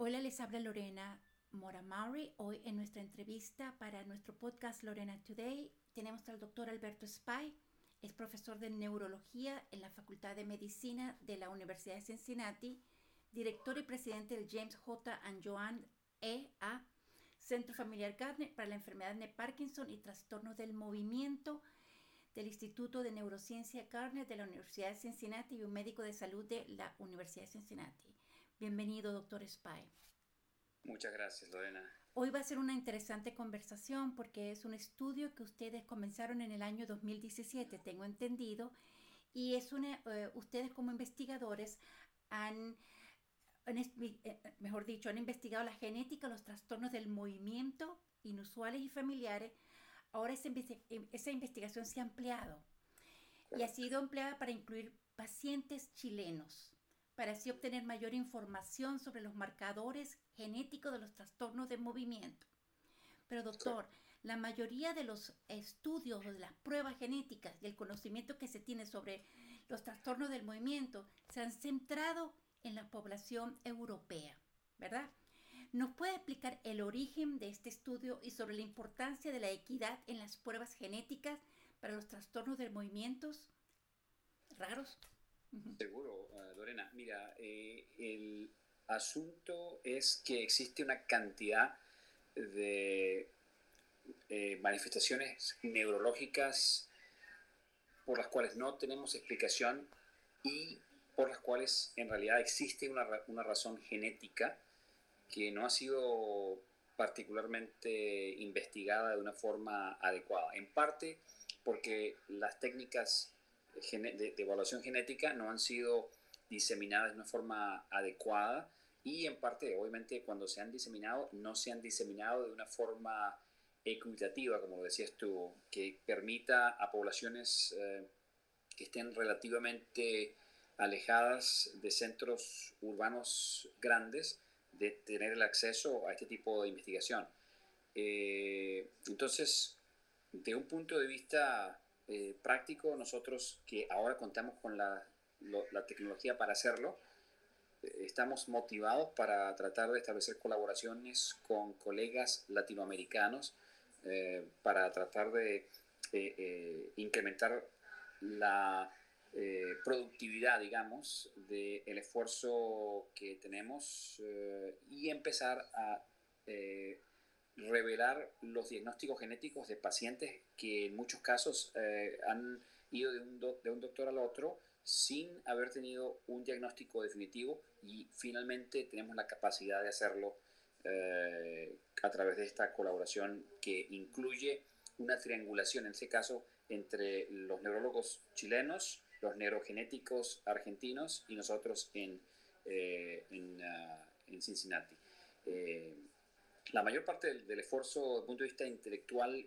Hola, les habla Lorena Moramari. Hoy en nuestra entrevista para nuestro podcast Lorena Today tenemos al doctor Alberto Spy. Es profesor de neurología en la Facultad de Medicina de la Universidad de Cincinnati, director y presidente del James J. and Joan E. A. Centro Familiar Gardner para la enfermedad de Parkinson y trastornos del movimiento del Instituto de Neurociencia Gardner de la Universidad de Cincinnati y un médico de salud de la Universidad de Cincinnati. Bienvenido, doctor Spy. Muchas gracias, Lorena. Hoy va a ser una interesante conversación porque es un estudio que ustedes comenzaron en el año 2017, tengo entendido, y es una, eh, ustedes como investigadores han, eh, mejor dicho, han investigado la genética, los trastornos del movimiento inusuales y familiares. Ahora esa, esa investigación se ha ampliado y ha sido empleada para incluir pacientes chilenos para así obtener mayor información sobre los marcadores genéticos de los trastornos de movimiento. Pero doctor, la mayoría de los estudios o de las pruebas genéticas y el conocimiento que se tiene sobre los trastornos del movimiento se han centrado en la población europea, ¿verdad? ¿Nos puede explicar el origen de este estudio y sobre la importancia de la equidad en las pruebas genéticas para los trastornos de movimientos raros? Seguro, eh, Lorena. Mira, eh, el asunto es que existe una cantidad de eh, manifestaciones neurológicas por las cuales no tenemos explicación y por las cuales en realidad existe una, una razón genética que no ha sido particularmente investigada de una forma adecuada. En parte porque las técnicas de, evaluación genética no han sido diseminadas de una forma adecuada y en parte, obviamente, cuando se han diseminado, no se han diseminado de una forma equitativa, como decías tú, que permita a poblaciones eh, que estén relativamente alejadas de centros urbanos grandes de tener el acceso a este tipo de investigación. Eh, entonces, de un punto de vista eh, práctico, nosotros que ahora contamos con la, tecnología para hacerlo, eh, estamos motivados para tratar de establecer colaboraciones con colegas latinoamericanos eh, para tratar de incrementar la productividad, digamos, del esfuerzo que tenemos y empezar a revelar los diagnósticos genéticos de pacientes que en muchos casos eh, han ido de un, de un doctor al otro sin haber tenido un diagnóstico definitivo y finalmente tenemos la capacidad de hacerlo eh, a través de esta colaboración que incluye una triangulación, en este caso, entre los neurólogos chilenos, los neurogenéticos argentinos y nosotros en, eh, ah, en, Cincinnati la mayor parte del, esfuerzo desde el punto de vista intelectual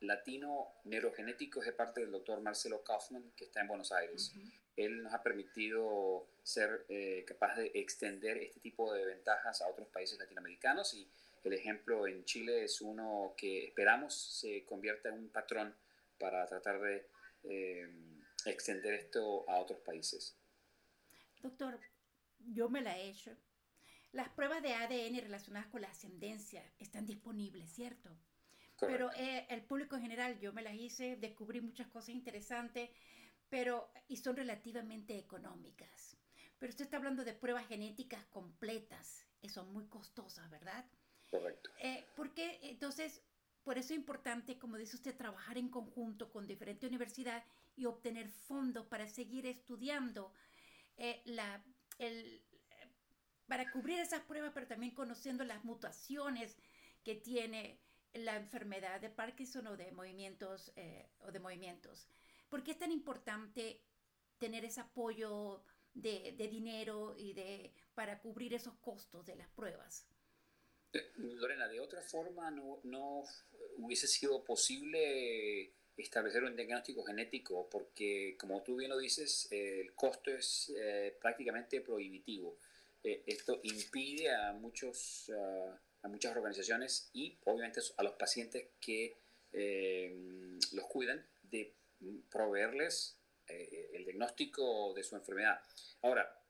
latino neurogenético es de parte del doctor Marcelo Kaufman, que está en Buenos Aires. Él nos ha permitido ser eh, capaz de extender este tipo de ventajas a otros países latinoamericanos y el ejemplo en Chile es uno que esperamos se convierta en un patrón para tratar de eh, extender esto a otros países. Doctor, yo me la he hecho las pruebas de ADN relacionadas con la ascendencia están disponibles, ¿cierto? Pero eh, el público en general, yo me las hice, descubrí muchas cosas interesantes, pero y son relativamente económicas. Pero usted está hablando de pruebas genéticas completas, y son muy costosas, ¿verdad? Correcto. Eh, porque entonces, por eso es importante, como dice usted, trabajar en conjunto con diferentes universidades y obtener fondos para seguir estudiando eh, la, el, para cubrir esas pruebas, pero también conociendo las mutaciones que tiene la enfermedad de Parkinson o de movimientos eh, o de movimientos. ¿Por qué es tan importante tener ese apoyo de, dinero y de para cubrir esos costos de las pruebas? Eh, Lorena, de otra forma no, no hubiese sido posible establecer un diagnóstico genético porque, como tú bien lo dices, el costo es eh, prácticamente prohibitivo. Eh, esto impide a, muchos, a muchas organizaciones y obviamente a los pacientes que eh, los cuidan de proveerles eh, el diagnóstico de su enfermedad. Ahora,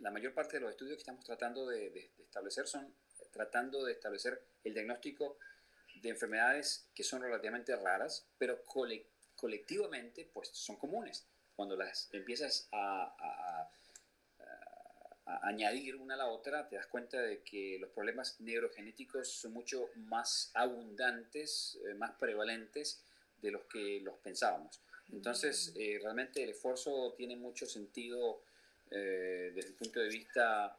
la mayor parte de los estudios que estamos tratando de, establecer son tratando de establecer el diagnóstico de enfermedades que son relativamente raras, pero colectivamente pues son comunes. Cuando las empiezas a, añadir una a la otra, te das cuenta de que los problemas neurogenéticos son mucho más abundantes, eh, más prevalentes de los que los pensábamos. Entonces, eh, realmente el esfuerzo tiene mucho sentido eh, desde el punto de vista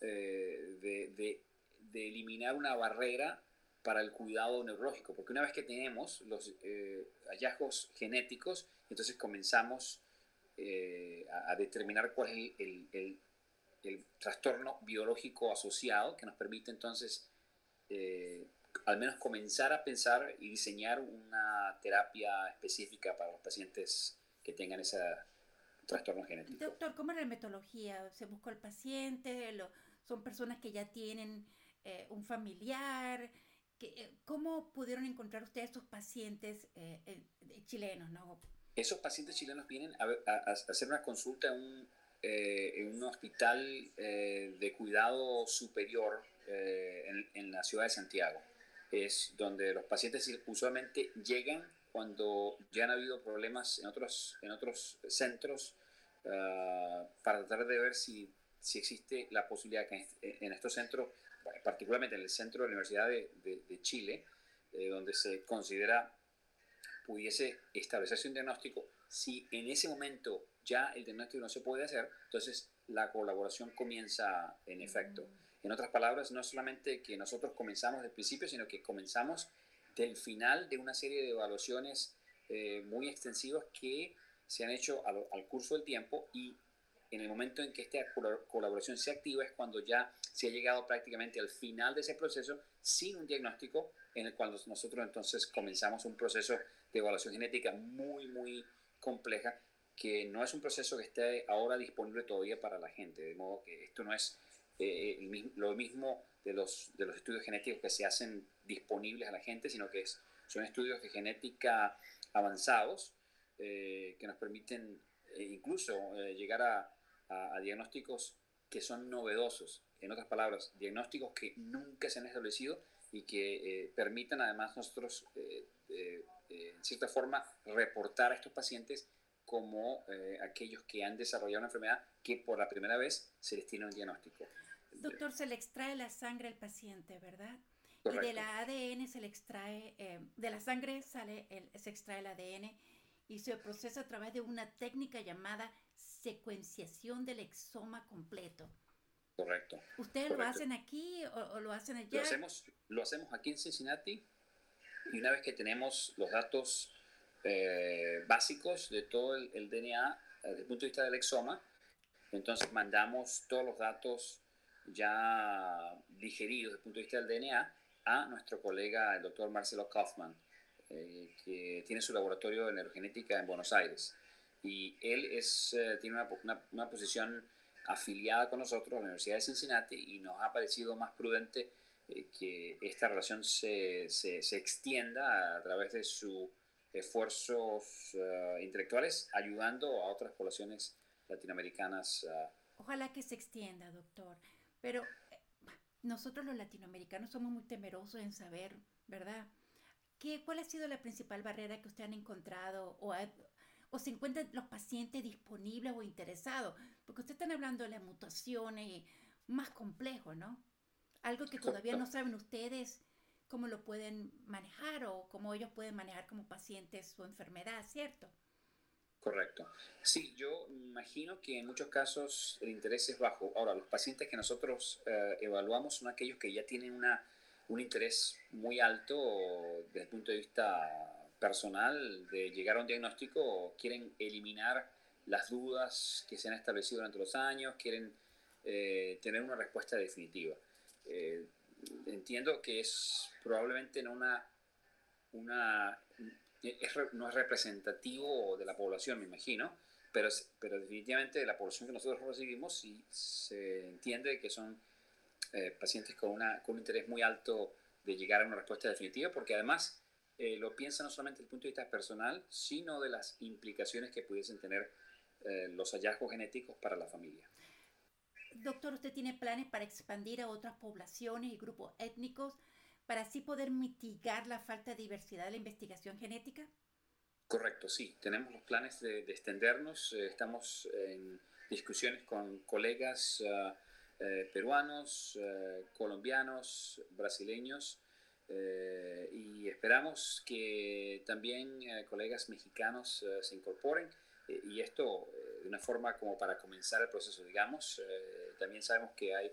de, de, eliminar una barrera para el cuidado neurológico, porque una vez que tenemos los hallazgos genéticos, entonces comenzamos a, determinar cuál es el, el, el trastorno biológico asociado que nos permite entonces eh, al menos comenzar a pensar y diseñar una terapia específica para los pacientes que tengan ese trastorno genético. Doctor, ¿cómo es la metodología? ¿Se busca el paciente? ¿Son personas que ya tienen eh, un familiar? Eh, ¿Cómo pudieron encontrar ustedes estos pacientes chilenos? ¿no? Esos pacientes chilenos vienen a, a hacer una consulta en un eh, en un hospital eh, de cuidado superior eh, en, la ciudad de Santiago. Es donde los pacientes usualmente llegan cuando ya han habido problemas en otros, en otros centros para tratar de ver si, si existe la posibilidad que en, estos centros, particularmente en el centro de la Universidad de, de Chile, donde se considera pudiese establecerse un diagnóstico, si en ese momento ya el diagnóstico no se puede hacer, entonces la colaboración comienza en efecto. En otras palabras, no solamente que nosotros comenzamos del principio, sino que comenzamos del final de una serie de evaluaciones eh, muy extensivas que se han hecho al, al, curso del tiempo y en el momento en que esta colaboración se activa es cuando ya se ha llegado prácticamente al final de ese proceso sin un diagnóstico en el cual nosotros entonces comenzamos un proceso de evaluación genética muy, muy compleja que no es un proceso que esté ahora disponible todavía para la gente, de modo que esto no es eh, lo mismo de los, de los estudios genéticos que se hacen disponibles a la gente, sino que es, son estudios de genética avanzados eh, que nos permiten eh, incluso llegar a, a, diagnósticos que son novedosos, en otras palabras, diagnósticos que nunca se han establecido y que permitan además nosotros, en cierta forma, reportar a estos pacientes como eh, aquellos que han desarrollado una enfermedad que por la primera vez se les tiene un diagnóstico. Doctor, se le extrae la sangre al paciente, ¿verdad? Y de la ADN se le extrae, eh, de la sangre sale el, se extrae el ADN y se procesa a través de una técnica llamada secuenciación del exoma completo. Correcto. ¿Ustedes lo hacen aquí o, lo hacen allá? Lo hacemos, lo hacemos aquí en Cincinnati y una vez que tenemos los datos eh, básicos de todo el, DNA eh, desde el punto de vista del exoma. Entonces mandamos todos los datos ya digeridos desde el punto de vista del DNA a nuestro colega, el doctor Marcelo Kaufman, eh, que tiene su laboratorio de neurogenética en Buenos Aires. Y él es, tiene una, una, posición afiliada con nosotros la Universidad de Cincinnati y nos ha parecido más prudente que esta relación se, se, se, extienda a través de su esfuerzos eh, intelectuales ayudando a otras poblaciones latinoamericanas. Eh. Ojalá que se extienda, doctor. Pero eh, nosotros los latinoamericanos somos muy temerosos en saber, ¿verdad? ¿Qué, ¿Cuál ha sido la principal barrera que usted han encontrado o, o se encuentran los pacientes disponibles o interesados? Porque usted están hablando de las mutaciones más complejo, ¿no? Algo que todavía no saben ustedes cómo lo pueden manejar o cómo ellos pueden manejar como pacientes su enfermedad, ¿cierto? Correcto. Sí, yo imagino que en muchos casos el interés es bajo. Ahora, los pacientes que nosotros eh, evaluamos son aquellos que ya tienen una, un interés muy alto desde el punto de vista personal de llegar a un diagnóstico o quieren eliminar las dudas que se han establecido durante los años, quieren eh, tener una respuesta definitiva. Eh, entiendo que es probablemente no una, una no es representativo de la población, me imagino, pero, pero definitivamente de la población que nosotros recibimos sí se entiende que son eh, pacientes con, una, con un interés muy alto de llegar a una respuesta definitiva, porque además eh, lo piensan no solamente desde el punto de vista personal, sino de las implicaciones que pudiesen tener eh, los hallazgos genéticos para la familia. Doctor, ¿usted tiene planes para expandir a otras poblaciones y grupos étnicos para así poder mitigar la falta de diversidad de la investigación genética? Correcto, sí. Tenemos los planes de, extendernos. Eh, estamos en discusiones con colegas ah, eh, peruanos, eh, colombianos, brasileños y esperamos que también colegas mexicanos se incorporen y esto de una forma como para comenzar el proceso, digamos. también sabemos que hay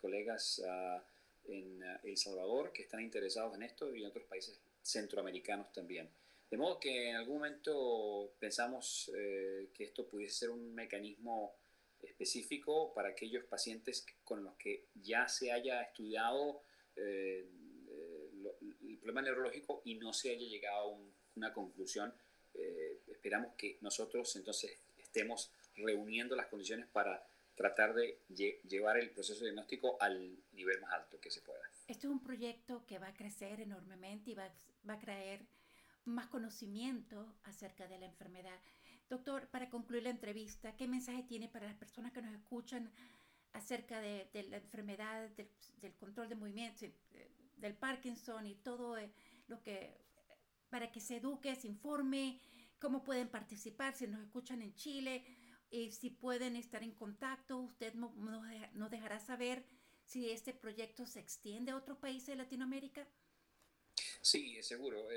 colegas ah, en El Salvador que están interesados en esto y en otros países centroamericanos también. De modo que en algún momento pensamos eh, que esto pudiese ser un mecanismo específico para aquellos pacientes con los que ya se haya estudiado eh, eh, el problema neurológico y no se haya llegado a una conclusión. esperamos que nosotros entonces estemos reuniendo las condiciones para tratar de llevar el proceso diagnóstico al nivel más alto que se pueda. Este es un proyecto que va a crecer enormemente y va, va a traer más conocimiento acerca de la enfermedad. Doctor, para concluir la entrevista, ¿qué mensaje tiene para las personas que nos escuchan acerca de, la enfermedad, del, control de movimiento, del Parkinson y todo eh, lo que, para que se eduque, se informe, cómo pueden participar, si nos escuchan en Chile, y si pueden estar en contacto, usted nos, nos dejará saber si este proyecto se extiende a otros países de Latinoamérica. Sí, seguro.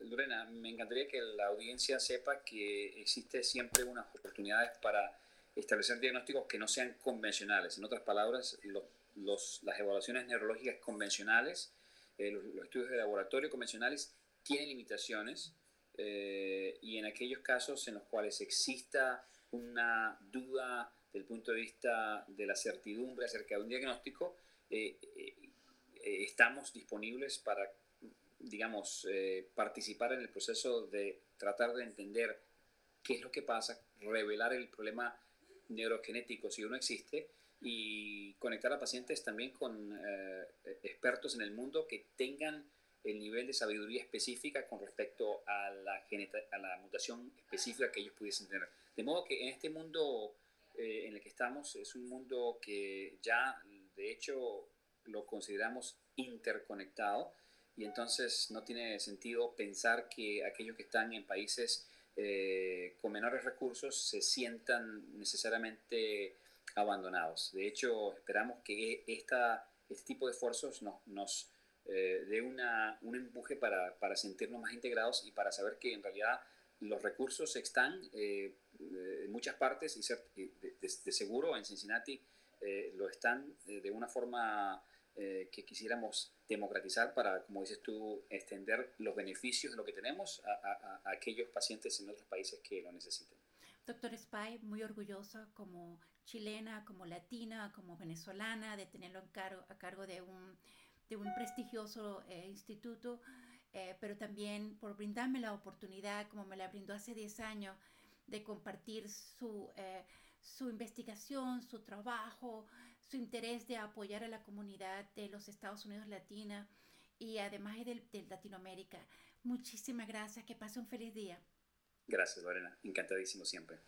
Lorena, me encantaría que la audiencia sepa que existe siempre unas oportunidades para establecer diagnósticos que no sean convencionales. En otras palabras, los, las evaluaciones neurológicas convencionales, eh, los, estudios de laboratorio convencionales tienen limitaciones eh, y en aquellos casos en los cuales exista una duda del punto de vista de la certidumbre acerca de un diagnóstico, eh, estamos disponibles para digamos, eh, participar en el proceso de tratar de entender qué es lo que pasa, revelar el problema neurogenético si uno existe y conectar a pacientes también con eh, expertos en el mundo que tengan el nivel de sabiduría específica con respecto a la, a la mutación específica que ellos pudiesen tener. De modo que en este mundo eh, en el que estamos es un mundo que ya de hecho lo consideramos interconectado y entonces no tiene sentido pensar que aquellos que están en países eh, con menores recursos se sientan necesariamente abandonados. De hecho, esperamos que esta, este tipo de esfuerzos nos, nos eh, dé una, un empuje para, para, sentirnos más integrados y para saber que en realidad los recursos están eh, en muchas partes y de, de, seguro en Cincinnati lo están de una forma eh, que quisiéramos democratizar para, como dices tú, extender los beneficios de lo que tenemos a, aquellos pacientes en otros países que lo necesiten. Doctor Spy, muy orgullosa como chilena, como latina, como venezolana, de tenerlo en cargo, a cargo de un, de un prestigioso eh, instituto, eh, pero también por brindarme la oportunidad, como me la brindó hace 10 años, de compartir su, su investigación, su trabajo, su interés de apoyar a la comunidad de los Estados Unidos Latina y además de, de Latinoamérica. Muchísimas gracias, que pase un feliz día. Gracias, Lorena. Encantadísimo siempre.